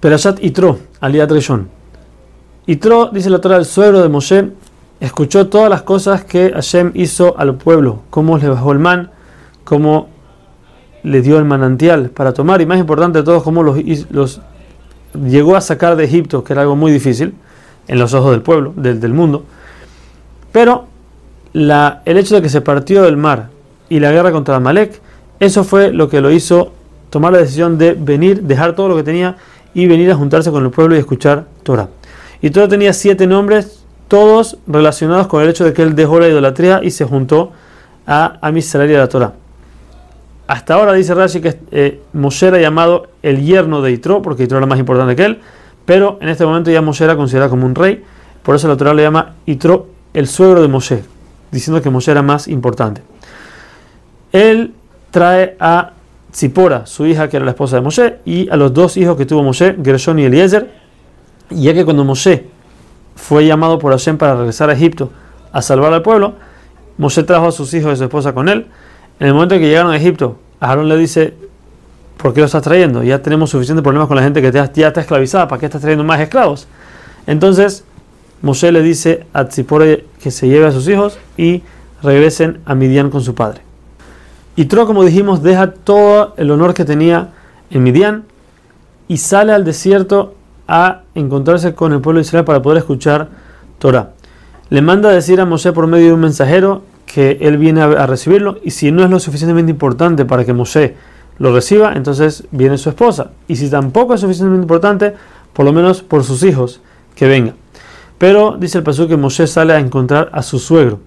Perashat Itro, Aliat Rishon. Itro, dice la Torah, el suegro de Moshe, escuchó todas las cosas que Hashem hizo al pueblo, cómo le bajó el man, cómo le dio el manantial para tomar, y más importante de todo, cómo los, llegó a sacar de Egipto, que era algo muy difícil en los ojos del pueblo, del, mundo. Pero el hecho de que se partió del mar y la guerra contra Amalek, eso fue lo que lo hizo tomar la decisión de venir, dejar todo lo que tenía y venir a juntarse con el pueblo y escuchar Torah. Y todo tenía siete nombres, todos relacionados con el hecho de que él dejó la idolatría y se juntó a y a la Torah. Hasta ahora dice Rashi que eh, Moshe era llamado el yerno de Itro, porque Itro era más importante que él, pero en este momento ya Moshe era considerado como un rey, por eso la Torah le llama Itro el suegro de Moshe, diciendo que Moshe era más importante. Él trae a Zipora, su hija que era la esposa de Moshe, y a los dos hijos que tuvo Moshe, Gershon y Eliezer, ya que cuando Moshe fue llamado por Hashem para regresar a Egipto a salvar al pueblo, Moshe trajo a sus hijos y a su esposa con él. En el momento en que llegaron a Egipto, Aarón le dice, ¿por qué lo estás trayendo? Ya tenemos suficientes problemas con la gente que ya está esclavizada, ¿para qué estás trayendo más esclavos? Entonces, Moshe le dice a Tzipore que se lleve a sus hijos y regresen a Midian con su padre. Y Tro, como dijimos, deja todo el honor que tenía en Midian y sale al desierto a encontrarse con el pueblo de Israel para poder escuchar Torah. Le manda a decir a Moshe por medio de un mensajero que él viene a, recibirlo y si no es lo suficientemente importante para que Moshe lo reciba, entonces viene su esposa. Y si tampoco es suficientemente importante, por lo menos por sus hijos, que venga. Pero dice el pasú que Moshe sale a encontrar a su suegro.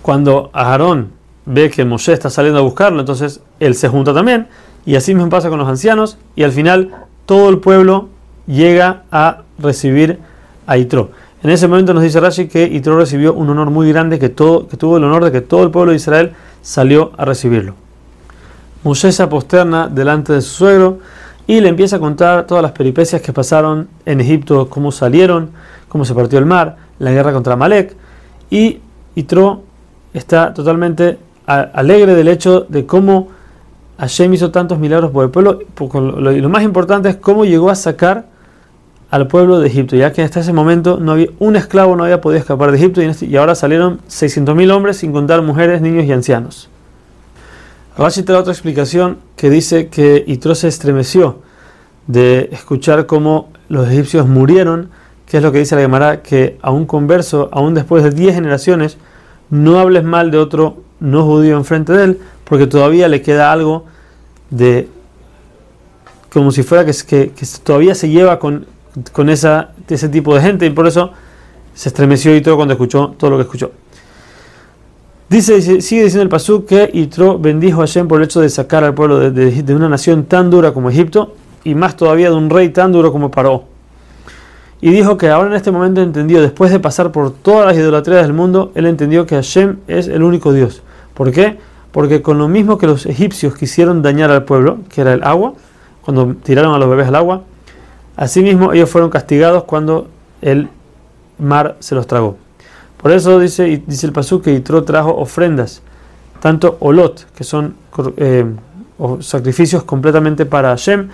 Cuando Aarón ve que Moshe está saliendo a buscarlo, entonces él se junta también. Y así mismo pasa con los ancianos. Y al final todo el pueblo llega a recibir a Itro. En ese momento nos dice Rashi que Itro recibió un honor muy grande, que, todo, que tuvo el honor de que todo el pueblo de Israel salió a recibirlo. Moshe se posterna delante de su suegro y le empieza a contar todas las peripecias que pasaron en Egipto, cómo salieron, cómo se partió el mar, la guerra contra Malek. Y Itro está totalmente alegre del hecho de cómo Hashem hizo tantos milagros por el pueblo. Y lo más importante es cómo llegó a sacar al pueblo de Egipto, ya que hasta ese momento no había un esclavo no había podido escapar de Egipto y este, ahora salieron 600.000 hombres sin contar mujeres, niños y ancianos. Rashi da otra explicación que dice que Itro se estremeció de escuchar cómo los egipcios murieron, que es lo que dice la Gemara, que a un converso, aún después de 10 generaciones, no hables mal de otro no judío enfrente de él, porque todavía le queda algo de como si fuera que, que, todavía se lleva con, con esa, ese tipo de gente, y por eso se estremeció Itro cuando escuchó todo lo que escuchó. Dice, sigue diciendo el Pasuk que Itro bendijo a Hashem por el hecho de sacar al pueblo de, una nación tan dura como Egipto y más todavía de un rey tan duro como Paró. Y dijo que ahora en este momento entendió, después de pasar por todas las idolatrías del mundo, él entendió que Hashem es el único Dios. ¿Por qué? Porque con lo mismo que los egipcios quisieron dañar al pueblo, que era el agua, cuando tiraron a los bebés al agua, asimismo ellos fueron castigados cuando el mar se los tragó. Por eso dice, dice el Pasú que Yitro trajo ofrendas, tanto olot, que son eh, sacrificios completamente para Hashem,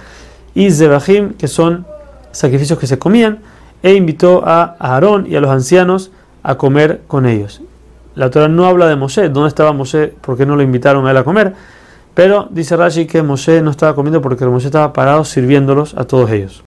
y zebahim, que son sacrificios que se comían, e invitó a Aarón y a los ancianos a comer con ellos. La Torah no habla de Moshe, ¿dónde estaba Moshe? ¿Por qué no lo invitaron a él a comer? Pero dice Rashi que Moshe no estaba comiendo porque Moshe estaba parado sirviéndolos a todos ellos.